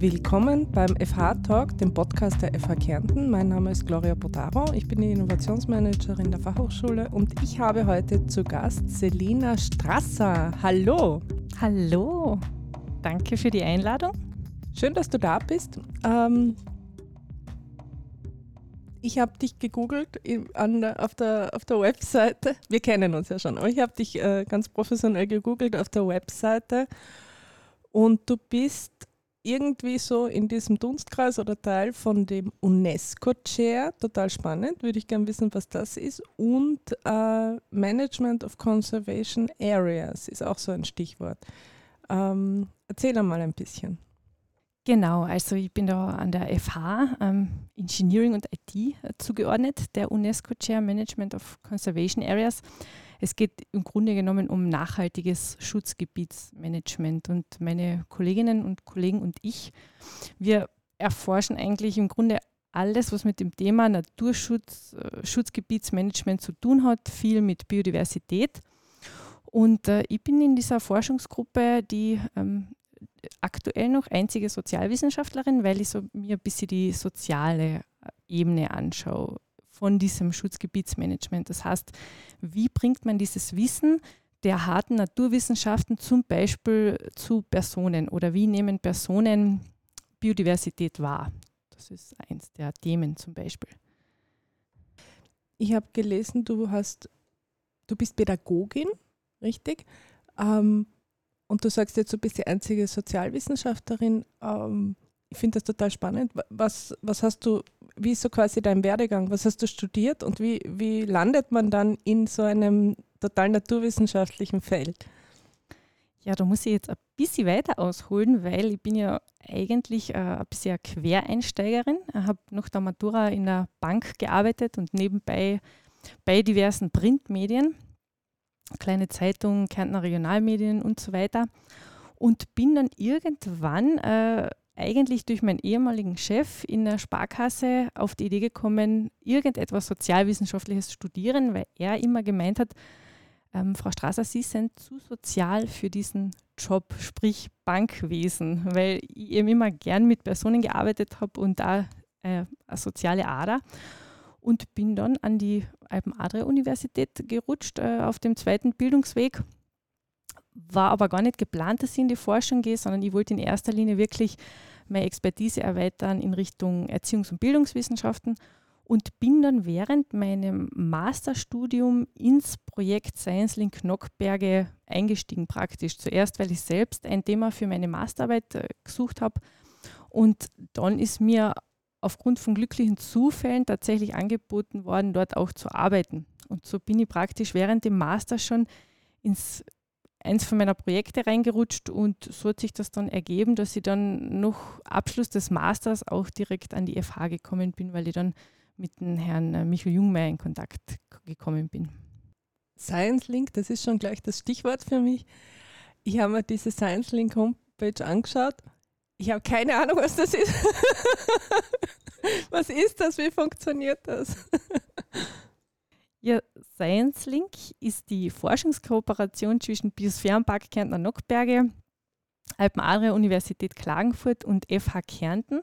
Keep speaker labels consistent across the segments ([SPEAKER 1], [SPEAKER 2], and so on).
[SPEAKER 1] Willkommen beim FH Talk, dem Podcast der FH Kärnten. Mein Name ist Gloria Bodaro, ich bin die Innovationsmanagerin der Fachhochschule und ich habe heute zu Gast Selina Strasser. Hallo!
[SPEAKER 2] Hallo! Danke für die Einladung.
[SPEAKER 1] Schön, dass du da bist. Ähm, ich habe dich gegoogelt an der, auf, der, auf der Webseite. Wir kennen uns ja schon, aber ich habe dich äh, ganz professionell gegoogelt auf der Webseite und du bist irgendwie so in diesem Dunstkreis oder Teil von dem UNESCO-Chair, total spannend, würde ich gerne wissen, was das ist. Und äh, Management of Conservation Areas ist auch so ein Stichwort. Ähm, erzähl einmal ein bisschen.
[SPEAKER 2] Genau, also ich bin da an der FH ähm, Engineering und IT äh, zugeordnet, der UNESCO Chair Management of Conservation Areas. Es geht im Grunde genommen um nachhaltiges Schutzgebietsmanagement und meine Kolleginnen und Kollegen und ich, wir erforschen eigentlich im Grunde alles, was mit dem Thema Naturschutz, äh, Schutzgebietsmanagement zu tun hat, viel mit Biodiversität. Und äh, ich bin in dieser Forschungsgruppe, die ähm, aktuell noch einzige Sozialwissenschaftlerin, weil ich so mir ein bisschen die soziale äh, Ebene anschaue von diesem Schutzgebietsmanagement. Das heißt, wie bringt man dieses Wissen der harten Naturwissenschaften zum Beispiel zu Personen oder wie nehmen Personen Biodiversität wahr? Das ist eins der Themen zum Beispiel.
[SPEAKER 1] Ich habe gelesen, du hast, du bist Pädagogin, richtig? Ähm, und du sagst jetzt, du bist die einzige Sozialwissenschaftlerin. Ähm, ich finde das total spannend. Was, was hast du, wie ist so quasi dein Werdegang? Was hast du studiert und wie, wie landet man dann in so einem total naturwissenschaftlichen Feld?
[SPEAKER 2] Ja, da muss ich jetzt ein bisschen weiter ausholen, weil ich bin ja eigentlich äh, ein bisschen Quereinsteigerin. Ich habe nach der Matura in der Bank gearbeitet und nebenbei bei diversen Printmedien kleine Zeitung, Kärntner Regionalmedien und so weiter. Und bin dann irgendwann äh, eigentlich durch meinen ehemaligen Chef in der Sparkasse auf die Idee gekommen, irgendetwas Sozialwissenschaftliches studieren, weil er immer gemeint hat, ähm, Frau Strasser, Sie sind zu sozial für diesen Job, sprich Bankwesen, weil ich eben immer gern mit Personen gearbeitet habe und da äh, eine soziale Ader und bin dann an die Alpen-Adria-Universität gerutscht äh, auf dem zweiten Bildungsweg. War aber gar nicht geplant, dass ich in die Forschung gehe, sondern ich wollte in erster Linie wirklich meine Expertise erweitern in Richtung Erziehungs- und Bildungswissenschaften und bin dann während meinem Masterstudium ins Projekt Science Link Nockberge eingestiegen praktisch. Zuerst, weil ich selbst ein Thema für meine Masterarbeit äh, gesucht habe und dann ist mir aufgrund von glücklichen Zufällen tatsächlich angeboten worden, dort auch zu arbeiten. Und so bin ich praktisch während dem Master schon ins eins von meiner Projekte reingerutscht und so hat sich das dann ergeben, dass ich dann nach Abschluss des Masters auch direkt an die FH gekommen bin, weil ich dann mit dem Herrn äh, Michael Jungmeier in Kontakt gekommen bin.
[SPEAKER 1] Science Link, das ist schon gleich das Stichwort für mich. Ich habe mir diese Science Link Homepage angeschaut ich habe keine Ahnung, was das ist. was ist das? Wie funktioniert das?
[SPEAKER 2] Ja, Science Link ist die Forschungskooperation zwischen Biosphärenpark Kärntner Nockberge, Alpen-Adria Universität Klagenfurt und FH Kärnten.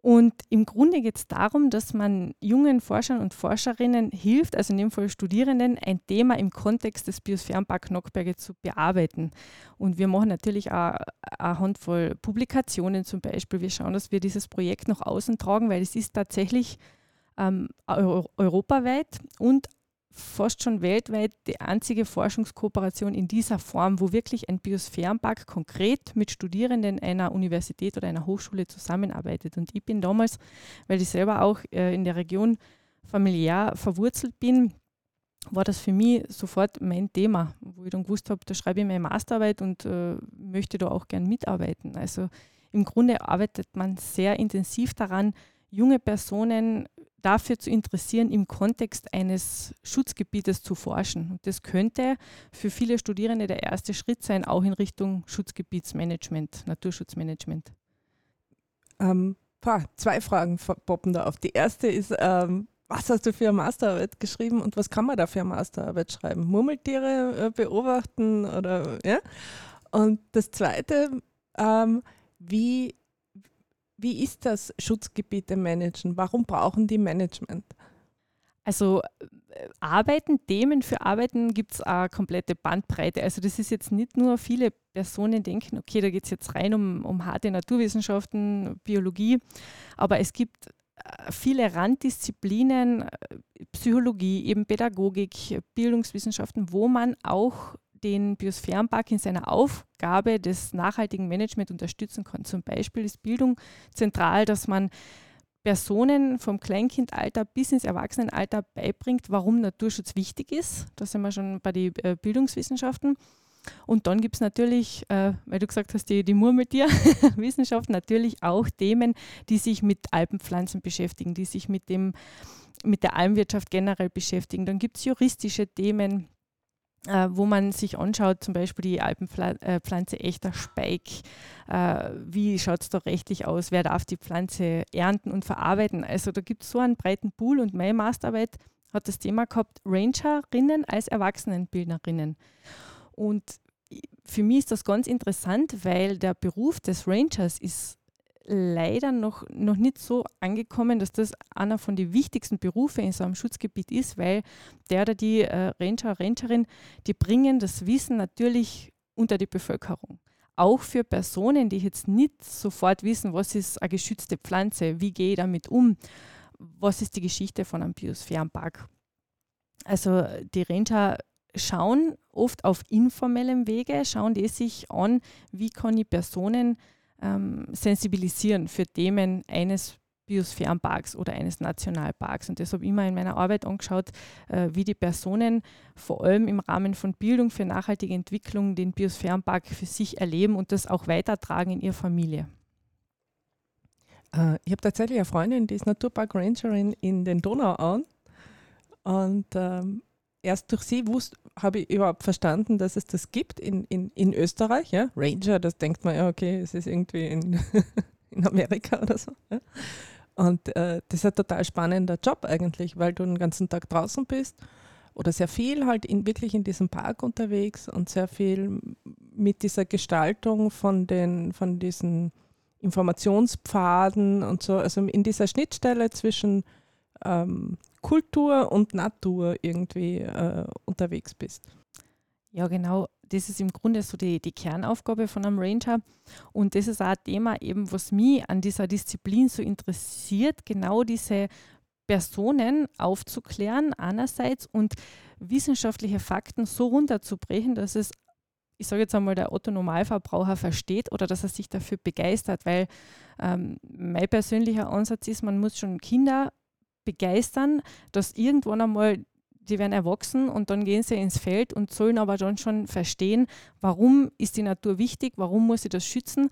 [SPEAKER 2] Und im Grunde geht es darum, dass man jungen Forschern und Forscherinnen hilft, also in dem Fall Studierenden, ein Thema im Kontext des Biosphärenpark Nockberge zu bearbeiten. Und wir machen natürlich auch eine Handvoll Publikationen zum Beispiel. Wir schauen, dass wir dieses Projekt nach außen tragen, weil es ist tatsächlich ähm, europaweit und fast schon weltweit die einzige Forschungskooperation in dieser Form, wo wirklich ein Biosphärenpark konkret mit Studierenden einer Universität oder einer Hochschule zusammenarbeitet. Und ich bin damals, weil ich selber auch äh, in der Region familiär verwurzelt bin, war das für mich sofort mein Thema, wo ich dann gewusst habe, da schreibe ich meine Masterarbeit und äh, möchte da auch gern mitarbeiten. Also im Grunde arbeitet man sehr intensiv daran, junge Personen dafür zu interessieren, im Kontext eines Schutzgebietes zu forschen. Und das könnte für viele Studierende der erste Schritt sein, auch in Richtung Schutzgebietsmanagement, Naturschutzmanagement.
[SPEAKER 1] Ähm, boah, zwei Fragen poppen da auf. Die erste ist, ähm, was hast du für eine Masterarbeit geschrieben und was kann man da für eine Masterarbeit schreiben? Murmeltiere äh, beobachten oder ja? Und das zweite, ähm, wie wie ist das Schutzgebiete managen? Warum brauchen die Management?
[SPEAKER 2] Also äh, Arbeiten, Themen für Arbeiten gibt es eine komplette Bandbreite. Also das ist jetzt nicht nur viele Personen denken, okay, da geht es jetzt rein um, um harte Naturwissenschaften, Biologie, aber es gibt äh, viele Randdisziplinen, äh, Psychologie, eben Pädagogik, Bildungswissenschaften, wo man auch den Biosphärenpark in seiner Aufgabe des nachhaltigen Management unterstützen kann. Zum Beispiel ist Bildung zentral, dass man Personen vom Kleinkindalter bis ins Erwachsenenalter beibringt, warum Naturschutz wichtig ist. Da sind wir schon bei den äh, Bildungswissenschaften. Und dann gibt es natürlich, äh, weil du gesagt hast, die, die Murmeltier-Wissenschaft, natürlich auch Themen, die sich mit Alpenpflanzen beschäftigen, die sich mit, dem, mit der Almwirtschaft generell beschäftigen. Dann gibt es juristische Themen, äh, wo man sich anschaut, zum Beispiel die Alpenpflanze äh, echter Speik. Äh, wie schaut es da rechtlich aus? Wer darf die Pflanze ernten und verarbeiten? Also da gibt es so einen breiten Pool und meine Masterarbeit hat das Thema gehabt, Rangerinnen als Erwachsenenbildnerinnen. Und für mich ist das ganz interessant, weil der Beruf des Rangers ist leider noch, noch nicht so angekommen, dass das einer von den wichtigsten Berufen in so einem Schutzgebiet ist, weil der oder die äh, Ranger, Rangerin, die bringen das Wissen natürlich unter die Bevölkerung. Auch für Personen, die jetzt nicht sofort wissen, was ist eine geschützte Pflanze, wie gehe ich damit um, was ist die Geschichte von einem Biosphärenpark. Also die Ranger schauen oft auf informellem Wege, schauen die sich an, wie kann ich Personen ähm, sensibilisieren für Themen eines Biosphärenparks oder eines Nationalparks. Und deshalb immer in meiner Arbeit angeschaut, äh, wie die Personen vor allem im Rahmen von Bildung für nachhaltige Entwicklung den Biosphärenpark für sich erleben und das auch weitertragen in ihrer Familie.
[SPEAKER 1] Äh, ich habe tatsächlich eine Freundin, die ist Naturpark Rangerin in den Donauauen. Und ähm, erst durch sie habe ich überhaupt verstanden, dass es das gibt in, in, in Österreich. Ja? Ranger, das denkt man ja, okay, es ist irgendwie in, in Amerika oder so. Ja? Und äh, das ist ein total spannender Job eigentlich, weil du den ganzen Tag draußen bist oder sehr viel halt in, wirklich in diesem Park unterwegs und sehr viel mit dieser Gestaltung von, den, von diesen Informationspfaden und so, also in dieser Schnittstelle zwischen ähm, Kultur und Natur irgendwie äh, unterwegs bist.
[SPEAKER 2] Ja, genau. Das ist im Grunde so die, die Kernaufgabe von einem Ranger. Und das ist auch ein Thema, eben, was mich an dieser Disziplin so interessiert, genau diese Personen aufzuklären einerseits und wissenschaftliche Fakten so runterzubrechen, dass es, ich sage jetzt einmal, der Otto-Normalverbraucher versteht oder dass er sich dafür begeistert, weil ähm, mein persönlicher Ansatz ist, man muss schon Kinder begeistern, dass irgendwann einmal die werden erwachsen und dann gehen sie ins Feld und sollen aber dann schon verstehen, warum ist die Natur wichtig, warum muss sie das schützen.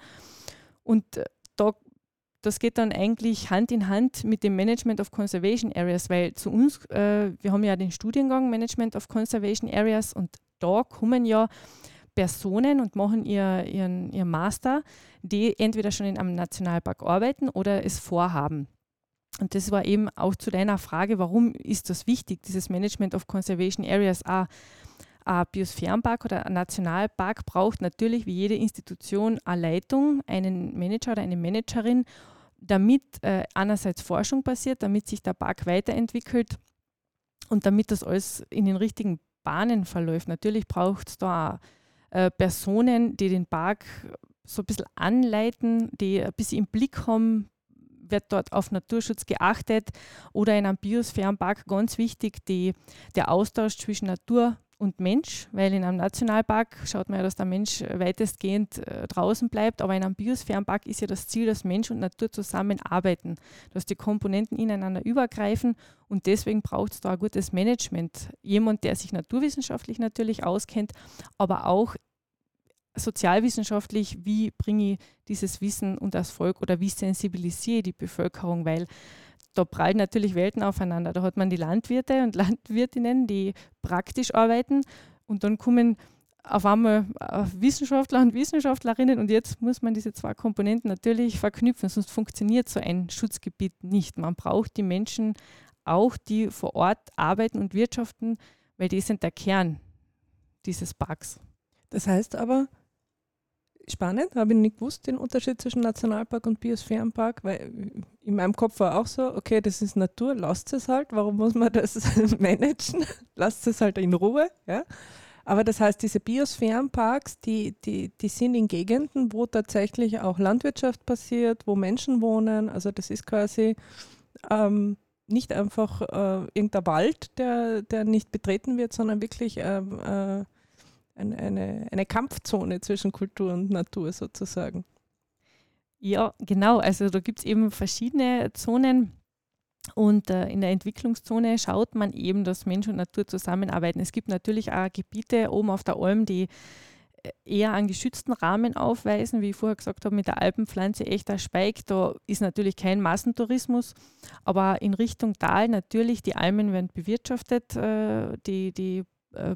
[SPEAKER 2] Und äh, da, das geht dann eigentlich Hand in Hand mit dem Management of Conservation Areas, weil zu uns, äh, wir haben ja den Studiengang Management of Conservation Areas und da kommen ja Personen und machen ihr, ihren, ihren Master, die entweder schon in einem Nationalpark arbeiten oder es vorhaben. Und das war eben auch zu deiner Frage, warum ist das wichtig, dieses Management of Conservation Areas? Ein, ein Biosphärenpark oder ein Nationalpark braucht natürlich wie jede Institution eine Leitung, einen Manager oder eine Managerin, damit äh, einerseits Forschung passiert, damit sich der Park weiterentwickelt und damit das alles in den richtigen Bahnen verläuft. Natürlich braucht es da äh, Personen, die den Park so ein bisschen anleiten, die ein bisschen im Blick haben, wird dort auf Naturschutz geachtet oder in einem Biosphärenpark ganz wichtig die, der Austausch zwischen Natur und Mensch, weil in einem Nationalpark schaut man ja, dass der Mensch weitestgehend äh, draußen bleibt, aber in einem Biosphärenpark ist ja das Ziel, dass Mensch und Natur zusammenarbeiten, dass die Komponenten ineinander übergreifen und deswegen braucht es da ein gutes Management. Jemand, der sich naturwissenschaftlich natürlich auskennt, aber auch sozialwissenschaftlich, wie bringe ich dieses Wissen und das Volk oder wie sensibilisiere ich die Bevölkerung, weil da prallen natürlich Welten aufeinander. Da hat man die Landwirte und Landwirtinnen, die praktisch arbeiten und dann kommen auf einmal äh, Wissenschaftler und Wissenschaftlerinnen und jetzt muss man diese zwei Komponenten natürlich verknüpfen, sonst funktioniert so ein Schutzgebiet nicht. Man braucht die Menschen auch, die vor Ort arbeiten und wirtschaften, weil die sind der Kern dieses Parks.
[SPEAKER 1] Das heißt aber, spannend, habe ich nicht gewusst, den Unterschied zwischen Nationalpark und Biosphärenpark, weil in meinem Kopf war auch so, okay, das ist Natur, lasst es halt, warum muss man das managen? lasst es halt in Ruhe, ja. Aber das heißt, diese Biosphärenparks, die, die, die sind in Gegenden, wo tatsächlich auch Landwirtschaft passiert, wo Menschen wohnen. Also das ist quasi ähm, nicht einfach äh, irgendein Wald, der, der nicht betreten wird, sondern wirklich ähm, äh, eine, eine, eine Kampfzone zwischen Kultur und Natur sozusagen.
[SPEAKER 2] Ja, genau. Also da gibt es eben verschiedene Zonen. Und äh, in der Entwicklungszone schaut man eben, dass Mensch und Natur zusammenarbeiten. Es gibt natürlich auch Gebiete oben auf der Alm, die äh, eher einen geschützten Rahmen aufweisen, wie ich vorher gesagt habe, mit der Alpenpflanze echter Speik. Da ist natürlich kein Massentourismus, aber in Richtung Tal natürlich, die Almen werden bewirtschaftet, äh, die, die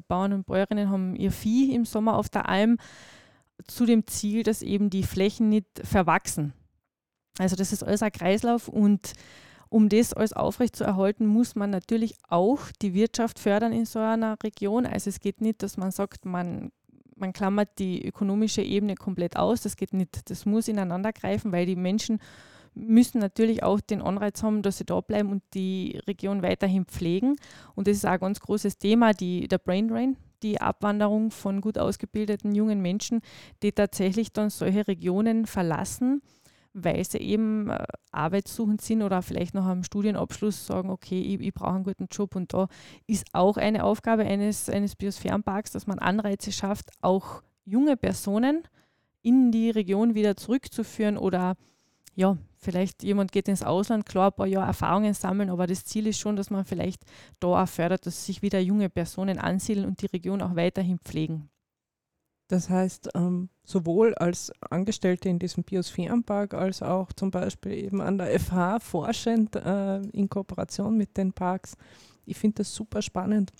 [SPEAKER 2] Bauern und Bäuerinnen haben ihr Vieh im Sommer auf der Alm zu dem Ziel, dass eben die Flächen nicht verwachsen. Also das ist alles ein Kreislauf und um das alles aufrechtzuerhalten, muss man natürlich auch die Wirtschaft fördern in so einer Region. Also es geht nicht, dass man sagt, man, man klammert die ökonomische Ebene komplett aus. Das geht nicht. Das muss ineinander greifen, weil die Menschen müssen natürlich auch den Anreiz haben, dass sie da bleiben und die Region weiterhin pflegen. Und das ist auch ein ganz großes Thema, die, der Brain Drain, die Abwanderung von gut ausgebildeten jungen Menschen, die tatsächlich dann solche Regionen verlassen, weil sie eben äh, arbeitssuchend sind oder vielleicht noch am Studienabschluss sagen, okay, ich, ich brauche einen guten Job. Und da ist auch eine Aufgabe eines, eines Biosphärenparks, dass man Anreize schafft, auch junge Personen in die Region wieder zurückzuführen oder ja, vielleicht jemand geht ins Ausland, klar, ein paar Jahre Erfahrungen sammeln, aber das Ziel ist schon, dass man vielleicht da auch fördert, dass sich wieder junge Personen ansiedeln und die Region auch weiterhin pflegen.
[SPEAKER 1] Das heißt, ähm, sowohl als Angestellte in diesem Biosphärenpark als auch zum Beispiel eben an der FH forschend äh, in Kooperation mit den Parks. Ich finde das super spannend.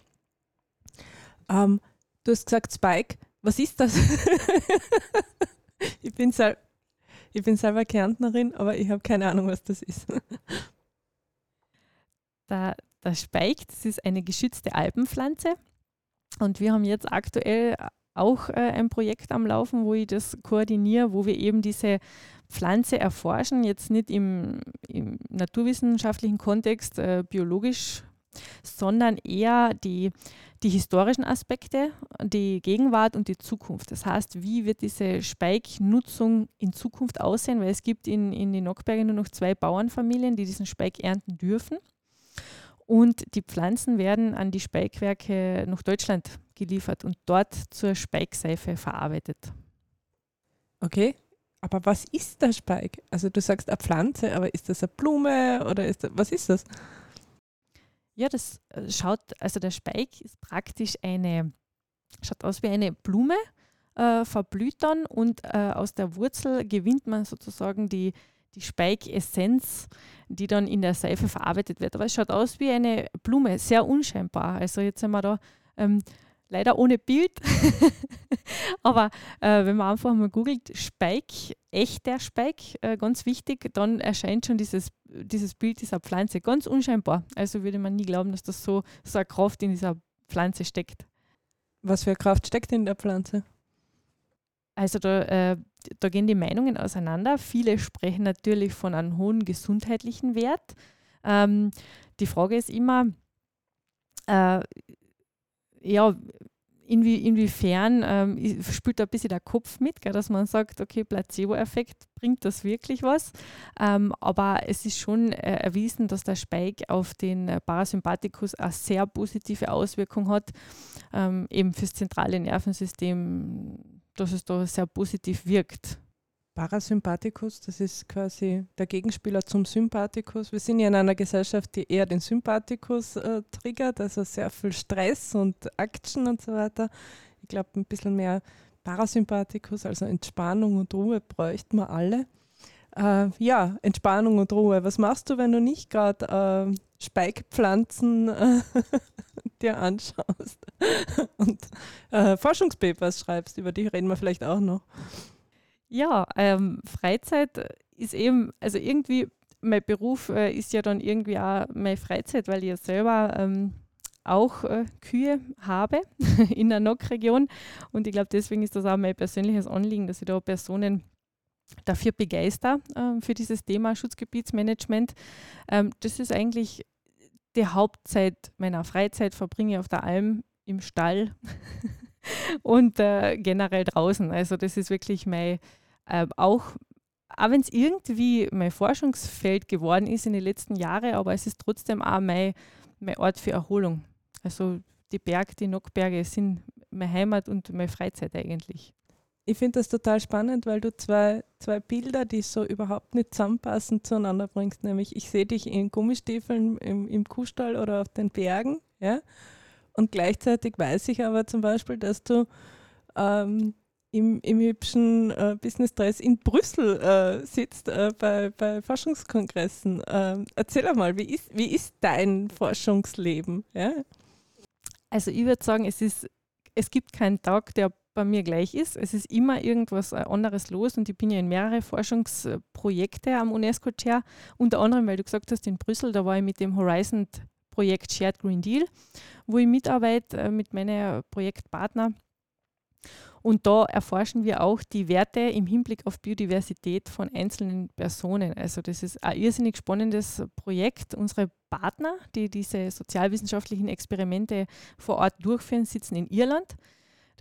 [SPEAKER 1] Ähm, du hast gesagt, Spike, was ist das? ich bin sehr ich bin selber Kärntnerin, aber ich habe keine Ahnung, was das ist.
[SPEAKER 2] Der, der Speik, das ist eine geschützte Alpenpflanze. Und wir haben jetzt aktuell auch äh, ein Projekt am Laufen, wo ich das koordiniere, wo wir eben diese Pflanze erforschen, jetzt nicht im, im naturwissenschaftlichen Kontext äh, biologisch, sondern eher die die historischen Aspekte, die Gegenwart und die Zukunft. Das heißt, wie wird diese Speiknutzung in Zukunft aussehen? Weil es gibt in, in den Nockbergen nur noch zwei Bauernfamilien, die diesen Speik ernten dürfen. Und die Pflanzen werden an die Speikwerke nach Deutschland geliefert und dort zur Speikseife verarbeitet.
[SPEAKER 1] Okay, aber was ist der Speik? Also du sagst eine Pflanze, aber ist das eine Blume oder ist das, was ist das?
[SPEAKER 2] Ja, das äh, schaut, also der Speik ist praktisch eine, schaut aus wie eine Blume, äh, verblüht dann und äh, aus der Wurzel gewinnt man sozusagen die, die Speikessenz, die dann in der Seife verarbeitet wird. Aber es schaut aus wie eine Blume, sehr unscheinbar. Also jetzt sind wir da ähm, leider ohne Bild. Aber äh, wenn man einfach mal googelt, Speik, echter Speik, äh, ganz wichtig, dann erscheint schon dieses, dieses Bild dieser Pflanze ganz unscheinbar. Also würde man nie glauben, dass das so, so eine Kraft in dieser Pflanze steckt.
[SPEAKER 1] Was für eine Kraft steckt in der Pflanze?
[SPEAKER 2] Also da, äh, da gehen die Meinungen auseinander. Viele sprechen natürlich von einem hohen gesundheitlichen Wert. Ähm, die Frage ist immer, äh, ja, inwie, inwiefern ähm, spielt da ein bisschen der Kopf mit, gell, dass man sagt, okay, Placebo-Effekt, bringt das wirklich was? Ähm, aber es ist schon äh, erwiesen, dass der Speik auf den Parasympathikus eine sehr positive Auswirkung hat, ähm, eben fürs zentrale Nervensystem, dass es da sehr positiv wirkt.
[SPEAKER 1] Parasympathikus, das ist quasi der Gegenspieler zum Sympathikus. Wir sind ja in einer Gesellschaft, die eher den Sympathikus äh, triggert, also sehr viel Stress und Action und so weiter. Ich glaube, ein bisschen mehr Parasympathikus, also Entspannung und Ruhe bräuchten wir alle. Äh, ja, Entspannung und Ruhe. Was machst du, wenn du nicht gerade äh, Speikpflanzen äh, dir anschaust und äh, Forschungspapers schreibst? Über die reden wir vielleicht auch noch.
[SPEAKER 2] Ja, ähm, Freizeit ist eben, also irgendwie, mein Beruf äh, ist ja dann irgendwie auch meine Freizeit, weil ich ja selber ähm, auch äh, Kühe habe in der NOC-Region. Und ich glaube, deswegen ist das auch mein persönliches Anliegen, dass ich da Personen dafür begeister äh, für dieses Thema Schutzgebietsmanagement. Ähm, das ist eigentlich die Hauptzeit meiner Freizeit, verbringe ich auf der Alm im Stall und äh, generell draußen. Also das ist wirklich mein, äh, auch, auch wenn es irgendwie mein Forschungsfeld geworden ist in den letzten Jahren, aber es ist trotzdem auch mein, mein Ort für Erholung. Also die Berge, die Nockberge sind meine Heimat und meine Freizeit eigentlich.
[SPEAKER 1] Ich finde das total spannend, weil du zwei, zwei Bilder, die so überhaupt nicht zusammenpassen, zueinander bringst. Nämlich, ich sehe dich in Gummistiefeln im, im Kuhstall oder auf den Bergen. Ja? Und gleichzeitig weiß ich aber zum Beispiel, dass du ähm, im, im hübschen äh, Business Dress in Brüssel äh, sitzt äh, bei, bei Forschungskongressen. Ähm, erzähl einmal, wie ist, wie ist dein Forschungsleben? Ja?
[SPEAKER 2] Also ich würde sagen, es, ist, es gibt keinen Tag, der bei mir gleich ist. Es ist immer irgendwas äh, anderes los und ich bin ja in mehrere Forschungsprojekte am UNESCO-Chair, unter anderem, weil du gesagt hast, in Brüssel, da war ich mit dem Horizon-Projekt Shared Green Deal, wo ich mitarbeite äh, mit meinen Projektpartnern. Und da erforschen wir auch die Werte im Hinblick auf Biodiversität von einzelnen Personen. Also das ist ein irrsinnig spannendes Projekt. Unsere Partner, die diese sozialwissenschaftlichen Experimente vor Ort durchführen, sitzen in Irland.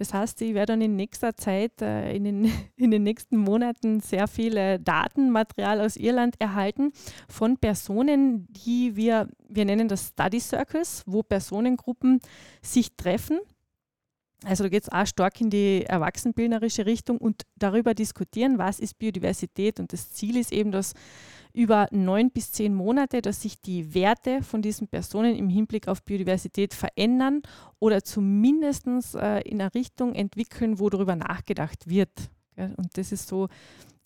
[SPEAKER 2] Das heißt, ich werde dann in nächster Zeit, äh, in, den, in den nächsten Monaten sehr viel Datenmaterial aus Irland erhalten von Personen, die wir, wir nennen das Study Circles, wo Personengruppen sich treffen. Also da geht es auch stark in die erwachsenbildnerische Richtung und darüber diskutieren, was ist Biodiversität. Und das Ziel ist eben, dass über neun bis zehn Monate, dass sich die Werte von diesen Personen im Hinblick auf Biodiversität verändern oder zumindest äh, in eine Richtung entwickeln, wo darüber nachgedacht wird. Und das ist so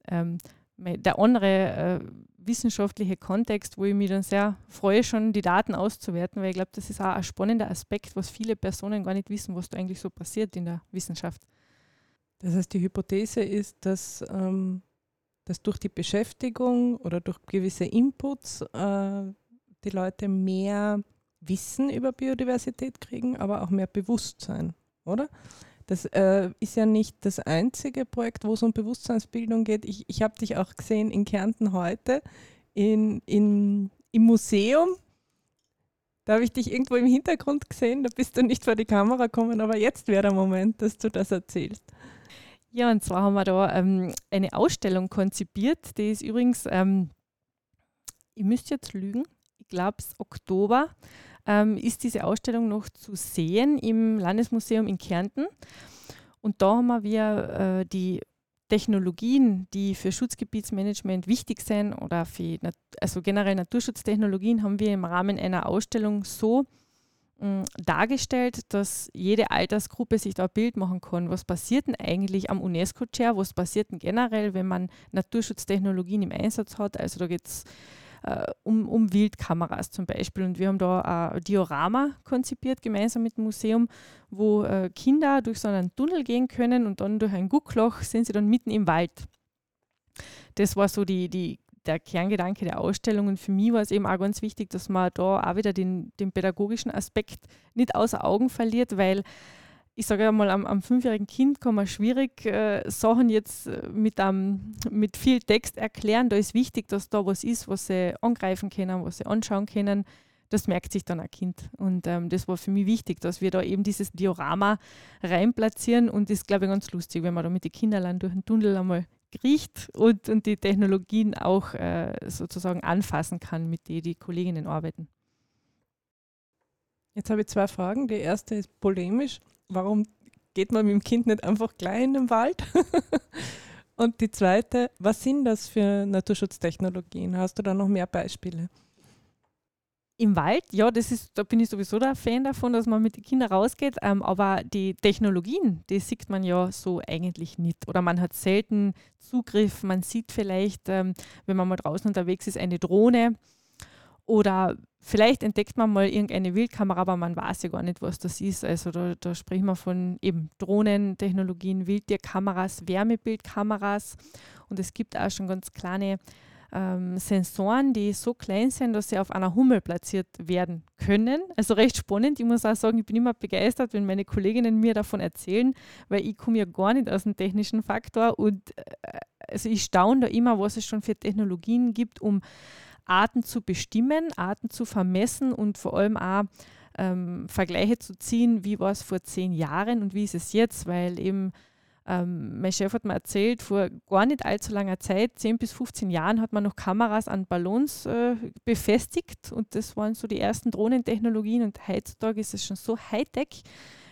[SPEAKER 2] ähm, der andere äh, wissenschaftliche Kontext, wo ich mich dann sehr freue, schon die Daten auszuwerten, weil ich glaube, das ist auch ein spannender Aspekt, was viele Personen gar nicht wissen, was da eigentlich so passiert in der Wissenschaft.
[SPEAKER 1] Das heißt, die Hypothese ist, dass ähm, dass durch die Beschäftigung oder durch gewisse Inputs äh, die Leute mehr Wissen über Biodiversität kriegen, aber auch mehr Bewusstsein, oder? Das äh, ist ja nicht das einzige Projekt, wo es um Bewusstseinsbildung geht. Ich, ich habe dich auch gesehen in Kärnten heute in, in, im Museum. Da habe ich dich irgendwo im Hintergrund gesehen, da bist du nicht vor die Kamera gekommen, aber jetzt wäre der Moment, dass du das erzählst.
[SPEAKER 2] Ja, und zwar haben wir da ähm, eine Ausstellung konzipiert. Die ist übrigens, ähm, ich müsste jetzt lügen, ich glaube, es Oktober ähm, ist diese Ausstellung noch zu sehen im Landesmuseum in Kärnten. Und da haben wir äh, die Technologien, die für Schutzgebietsmanagement wichtig sind oder für also generell Naturschutztechnologien, haben wir im Rahmen einer Ausstellung so dargestellt, dass jede Altersgruppe sich da ein Bild machen kann. Was passiert denn eigentlich am UNESCO-Chair? Was passiert denn generell, wenn man Naturschutztechnologien im Einsatz hat? Also da geht es äh, um, um Wildkameras zum Beispiel. Und wir haben da ein Diorama konzipiert, gemeinsam mit dem Museum, wo äh, Kinder durch so einen Tunnel gehen können und dann durch ein Guckloch sind sie dann mitten im Wald. Das war so die, die der Kerngedanke der Ausstellung. Und für mich war es eben auch ganz wichtig, dass man da auch wieder den, den pädagogischen Aspekt nicht außer Augen verliert, weil ich sage einmal, am, am fünfjährigen Kind kann man schwierig äh, Sachen jetzt äh, mit, um, mit viel Text erklären. Da ist wichtig, dass da was ist, was sie angreifen können, was sie anschauen können. Das merkt sich dann ein Kind. Und ähm, das war für mich wichtig, dass wir da eben dieses Diorama reinplatzieren. Und das ist, glaube ich, ganz lustig, wenn man da mit den Kindern durch den Tunnel einmal riecht und, und die Technologien auch äh, sozusagen anfassen kann, mit denen die Kolleginnen arbeiten.
[SPEAKER 1] Jetzt habe ich zwei Fragen. Die erste ist polemisch. Warum geht man mit dem Kind nicht einfach gleich in den Wald? und die zweite, was sind das für Naturschutztechnologien? Hast du da noch mehr Beispiele?
[SPEAKER 2] Im Wald, ja, das ist, da bin ich sowieso der Fan davon, dass man mit den Kindern rausgeht. Ähm, aber die Technologien, die sieht man ja so eigentlich nicht. Oder man hat selten Zugriff. Man sieht vielleicht, ähm, wenn man mal draußen unterwegs ist, eine Drohne. Oder vielleicht entdeckt man mal irgendeine Wildkamera, aber man weiß ja gar nicht, was das ist. Also da, da sprechen wir von eben Drohnentechnologien, Wildtierkameras, Wärmebildkameras. Und es gibt auch schon ganz kleine ähm, Sensoren, die so klein sind, dass sie auf einer Hummel platziert werden können. Also recht spannend. Ich muss auch sagen, ich bin immer begeistert, wenn meine Kolleginnen mir davon erzählen, weil ich komme ja gar nicht aus dem technischen Faktor und äh, also ich staune da immer, was es schon für Technologien gibt, um Arten zu bestimmen, Arten zu vermessen und vor allem auch ähm, Vergleiche zu ziehen, wie war es vor zehn Jahren und wie ist es jetzt, weil eben ähm, mein Chef hat mir erzählt, vor gar nicht allzu langer Zeit, 10 bis 15 Jahren, hat man noch Kameras an Ballons äh, befestigt und das waren so die ersten Drohnentechnologien und heutzutage ist es schon so Hightech.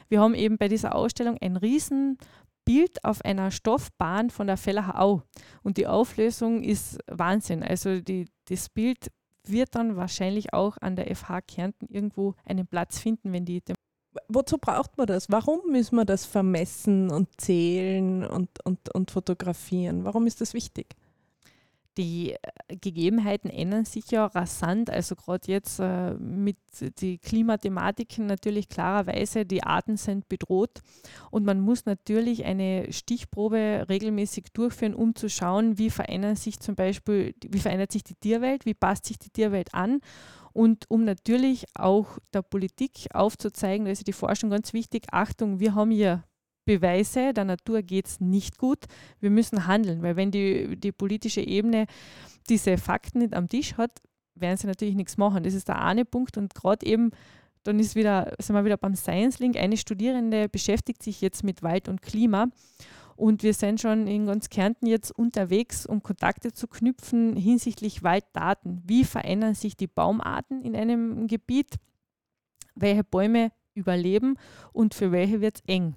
[SPEAKER 2] Wir haben eben bei dieser Ausstellung ein Riesenbild auf einer Stoffbahn von der Fellacher Au und die Auflösung ist Wahnsinn. Also die, das Bild wird dann wahrscheinlich auch an der FH Kärnten irgendwo einen Platz finden, wenn die
[SPEAKER 1] wozu braucht man das? Warum müssen wir das vermessen und zählen und, und, und fotografieren? Warum ist das wichtig?
[SPEAKER 2] Die äh, Gegebenheiten ändern sich ja rasant. Also gerade jetzt äh, mit den Klimathematiken natürlich klarerweise, die Arten sind bedroht und man muss natürlich eine Stichprobe regelmäßig durchführen, um zu schauen, wie verändert sich zum Beispiel, wie verändert sich die Tierwelt, wie passt sich die Tierwelt an und um natürlich auch der Politik aufzuzeigen, da ist die Forschung ganz wichtig, Achtung, wir haben hier Beweise, der Natur geht es nicht gut, wir müssen handeln, weil wenn die, die politische Ebene diese Fakten nicht am Tisch hat, werden sie natürlich nichts machen. Das ist der eine Punkt und gerade eben, dann ist wieder, sind wir wieder beim Science Link, eine Studierende beschäftigt sich jetzt mit Wald und Klima und wir sind schon in ganz Kärnten jetzt unterwegs, um Kontakte zu knüpfen hinsichtlich Walddaten. Wie verändern sich die Baumarten in einem Gebiet? Welche Bäume überleben und für welche wird es eng?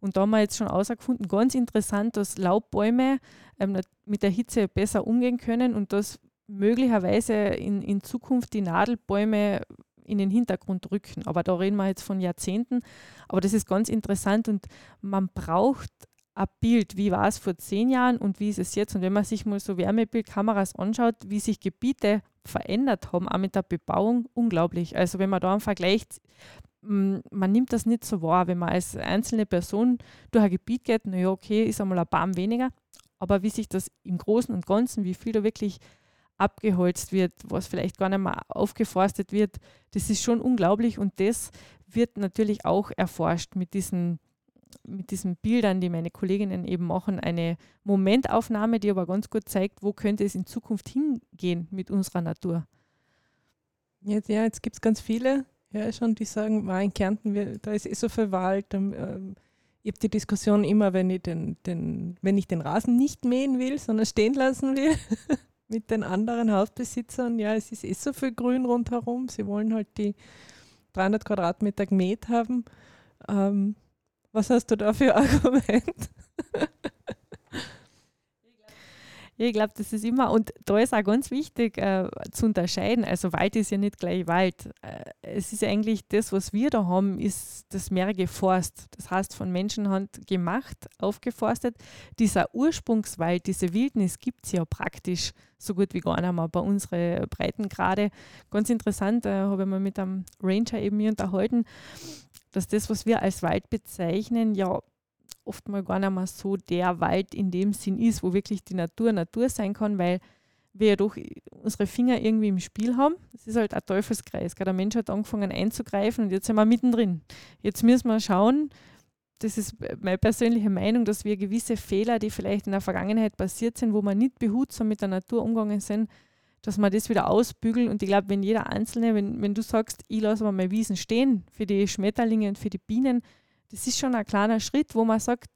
[SPEAKER 2] Und da haben wir jetzt schon herausgefunden, ganz interessant, dass Laubbäume ähm, mit der Hitze besser umgehen können und dass möglicherweise in, in Zukunft die Nadelbäume in den Hintergrund rücken. Aber da reden wir jetzt von Jahrzehnten. Aber das ist ganz interessant und man braucht ein Bild, wie war es vor zehn Jahren und wie ist es jetzt. Und wenn man sich mal so Wärmebildkameras anschaut, wie sich Gebiete verändert haben, auch mit der Bebauung, unglaublich. Also wenn man da einen Vergleich, man nimmt das nicht so wahr, wenn man als einzelne Person durch ein Gebiet geht, naja, okay, ist einmal ein Baum weniger, aber wie sich das im Großen und Ganzen, wie viel da wirklich abgeholzt wird, was vielleicht gar nicht mehr aufgeforstet wird, das ist schon unglaublich und das wird natürlich auch erforscht mit diesen mit diesen Bildern, die meine Kolleginnen eben machen, eine Momentaufnahme, die aber ganz gut zeigt, wo könnte es in Zukunft hingehen mit unserer Natur.
[SPEAKER 1] Jetzt, ja, jetzt gibt es ganz viele, ja, schon, die sagen, in Kärnten, wir, da ist eh so viel Wald. Ähm, ich habe die Diskussion immer, wenn ich den, den, wenn ich den Rasen nicht mähen will, sondern stehen lassen will, mit den anderen Hausbesitzern. Ja, es ist eh so viel Grün rundherum. Sie wollen halt die 300 Quadratmeter gemäht haben. Ähm, was hast du da für Argument?
[SPEAKER 2] ich glaube, das ist immer, und da ist auch ganz wichtig äh, zu unterscheiden. Also Wald ist ja nicht gleich Wald. Äh, es ist eigentlich das, was wir da haben, ist das mehrige Forst. Das heißt, von Menschenhand gemacht, aufgeforstet. Dieser Ursprungswald, diese Wildnis gibt es ja praktisch so gut wie gar nicht mehr bei unseren Breitengrade. Ganz interessant, äh, habe ich mal mit einem Ranger eben mir unterhalten dass das, was wir als Wald bezeichnen, ja oft mal gar nicht mehr so der Wald in dem Sinn ist, wo wirklich die Natur Natur sein kann, weil wir ja doch unsere Finger irgendwie im Spiel haben. Das ist halt ein Teufelskreis. Der Mensch hat angefangen einzugreifen und jetzt sind wir mittendrin. Jetzt müssen wir schauen, das ist meine persönliche Meinung, dass wir gewisse Fehler, die vielleicht in der Vergangenheit passiert sind, wo wir nicht behutsam mit der Natur umgegangen sind, dass man das wieder ausbügeln. Und ich glaube, wenn jeder Einzelne, wenn, wenn du sagst, ich lasse mal meine Wiesen stehen für die Schmetterlinge und für die Bienen, das ist schon ein kleiner Schritt, wo man sagt,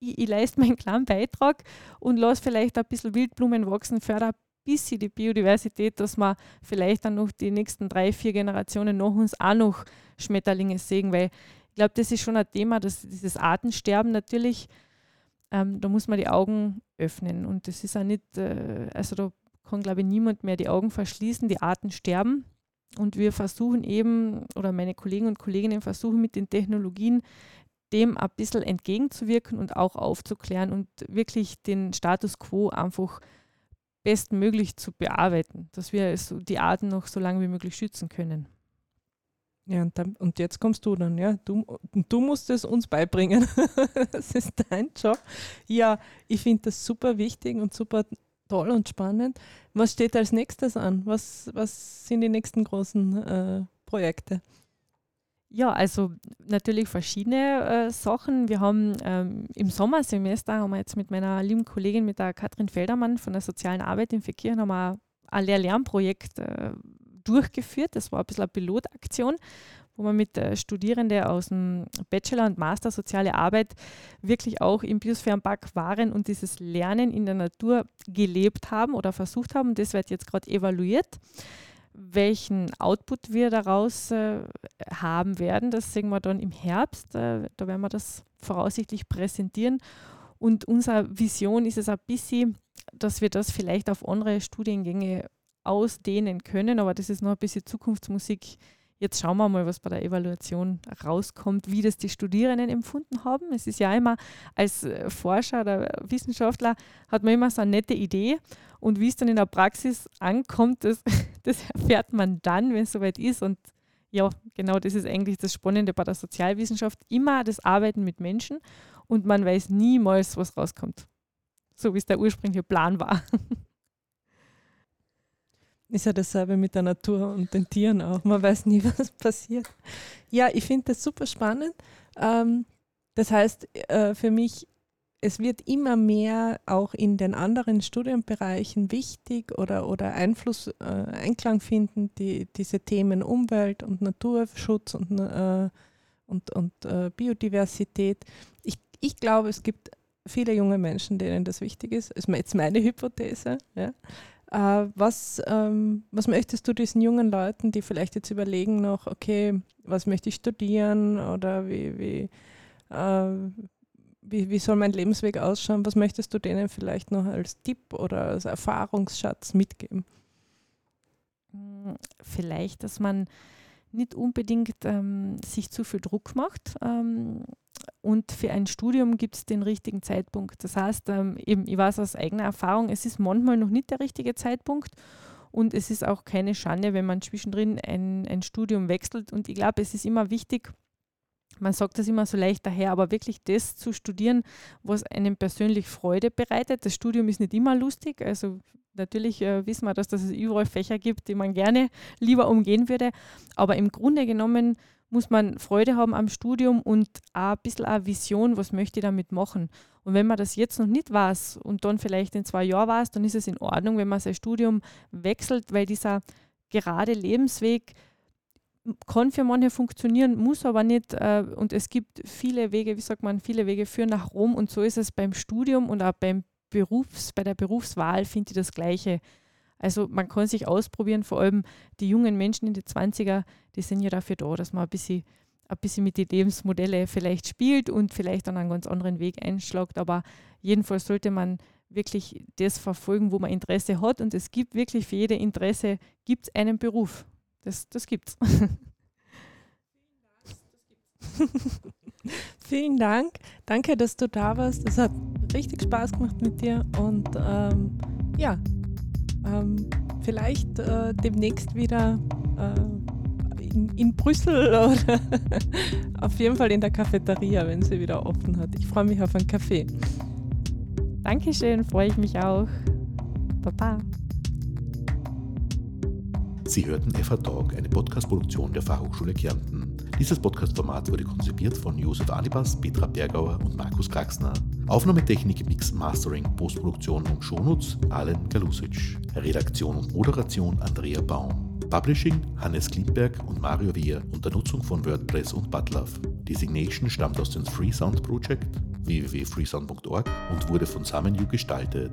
[SPEAKER 2] ich, ich leiste meinen kleinen Beitrag und lasse vielleicht ein bisschen Wildblumen wachsen, fördere bisschen die Biodiversität, dass wir vielleicht dann noch die nächsten drei, vier Generationen nach uns auch noch Schmetterlinge sehen, weil ich glaube, das ist schon ein Thema, dass dieses Artensterben natürlich, ähm, da muss man die Augen öffnen und das ist auch nicht, äh, also da kann, glaube ich, niemand mehr die Augen verschließen. Die Arten sterben. Und wir versuchen eben, oder meine Kollegen und Kolleginnen versuchen mit den Technologien dem ein bisschen entgegenzuwirken und auch aufzuklären und wirklich den Status quo einfach bestmöglich zu bearbeiten, dass wir die Arten noch so lange wie möglich schützen können.
[SPEAKER 1] Ja, und, dann, und jetzt kommst du dann, ja. Du, du musst es uns beibringen. das ist dein Job. Ja, ich finde das super wichtig und super Toll und spannend. Was steht als nächstes an? Was, was sind die nächsten großen äh, Projekte?
[SPEAKER 2] Ja, also natürlich verschiedene äh, Sachen. Wir haben ähm, im Sommersemester haben wir jetzt mit meiner lieben Kollegin, mit der Katrin Feldermann von der sozialen Arbeit in Verkehr, haben wir ein Lehr-Lernprojekt äh, durchgeführt. Das war ein bisschen eine Pilotaktion, wo wir mit äh, Studierenden aus dem Bachelor und Master Soziale Arbeit wirklich auch im Biosphärenpark waren und dieses Lernen in der Natur gelebt haben oder versucht haben. Das wird jetzt gerade evaluiert welchen Output wir daraus äh, haben werden. Das sehen wir dann im Herbst. Äh, da werden wir das voraussichtlich präsentieren. Und unsere Vision ist es ein bisschen, dass wir das vielleicht auf andere Studiengänge ausdehnen können, aber das ist noch ein bisschen Zukunftsmusik. Jetzt schauen wir mal, was bei der Evaluation rauskommt, wie das die Studierenden empfunden haben. Es ist ja immer als Forscher oder Wissenschaftler hat man immer so eine nette Idee und wie es dann in der Praxis ankommt, das, das erfährt man dann, wenn es soweit ist. Und ja, genau das ist eigentlich das Spannende bei der Sozialwissenschaft. Immer das Arbeiten mit Menschen und man weiß niemals, was rauskommt. So wie es der ursprüngliche Plan war.
[SPEAKER 1] Ist ja dasselbe mit der Natur und den Tieren auch. Man weiß nie, was passiert. Ja, ich finde das super spannend. Ähm, das heißt, äh, für mich es wird immer mehr auch in den anderen Studienbereichen wichtig oder, oder Einfluss, äh, Einklang finden, die, diese Themen Umwelt und Naturschutz und, äh, und, und äh, Biodiversität. Ich, ich glaube, es gibt viele junge Menschen, denen das wichtig ist. Das ist jetzt meine Hypothese. Ja. Äh, was, ähm, was möchtest du diesen jungen Leuten, die vielleicht jetzt überlegen noch, okay, was möchte ich studieren oder wie, wie äh, wie, wie soll mein Lebensweg ausschauen? Was möchtest du denen vielleicht noch als Tipp oder als Erfahrungsschatz mitgeben?
[SPEAKER 2] Hm, vielleicht, dass man nicht unbedingt ähm, sich zu viel Druck macht. Ähm, und für ein Studium gibt es den richtigen Zeitpunkt. Das heißt, ähm, eben, ich weiß aus eigener Erfahrung, es ist manchmal noch nicht der richtige Zeitpunkt. Und es ist auch keine Schande, wenn man zwischendrin ein, ein Studium wechselt. Und ich glaube, es ist immer wichtig, man sagt das immer so leicht daher, aber wirklich das zu studieren, was einem persönlich Freude bereitet. Das Studium ist nicht immer lustig, also natürlich äh, wissen wir, dass, dass es überall Fächer gibt, die man gerne lieber umgehen würde, aber im Grunde genommen muss man Freude haben am Studium und auch ein bisschen eine Vision, was möchte ich damit machen. Und wenn man das jetzt noch nicht weiß und dann vielleicht in zwei Jahren weiß, dann ist es in Ordnung, wenn man sein Studium wechselt, weil dieser gerade Lebensweg kann für manche funktionieren, muss aber nicht. Äh, und es gibt viele Wege, wie sagt man, viele Wege führen nach Rom. Und so ist es beim Studium und auch beim Berufs, bei der Berufswahl finde ich das Gleiche. Also man kann sich ausprobieren, vor allem die jungen Menschen in die 20er, die sind ja dafür da, dass man ein bisschen, ein bisschen mit den Lebensmodellen vielleicht spielt und vielleicht dann einen ganz anderen Weg einschlägt. Aber jedenfalls sollte man wirklich das verfolgen, wo man Interesse hat. Und es gibt wirklich für jede Interesse gibt einen Beruf. Das, das gibt's.
[SPEAKER 1] Vielen Dank. Danke, dass du da warst. Es hat richtig Spaß gemacht mit dir und ähm, ja, ähm, vielleicht äh, demnächst wieder äh, in, in, Brüssel oder auf jeden Fall in der Cafeteria, wenn sie wieder offen hat. Ich freue mich auf einen Kaffee.
[SPEAKER 2] Dankeschön, freue ich mich auch. Baba.
[SPEAKER 3] Sie hörten FA Talk, eine Podcast-Produktion der Fachhochschule Kärnten. Dieses Podcast-Format wurde konzipiert von Josef Anibas, Petra Bergauer und Markus Kraxner. Aufnahmetechnik, Mix, Mastering, Postproduktion und Shownotes Alen Galusic. Redaktion und Moderation Andrea Baum. Publishing Hannes Klimberg und Mario Wehr unter Nutzung von WordPress und Butlove. Designation stammt aus dem Freesound Project www.freesound.org und wurde von SamenU gestaltet.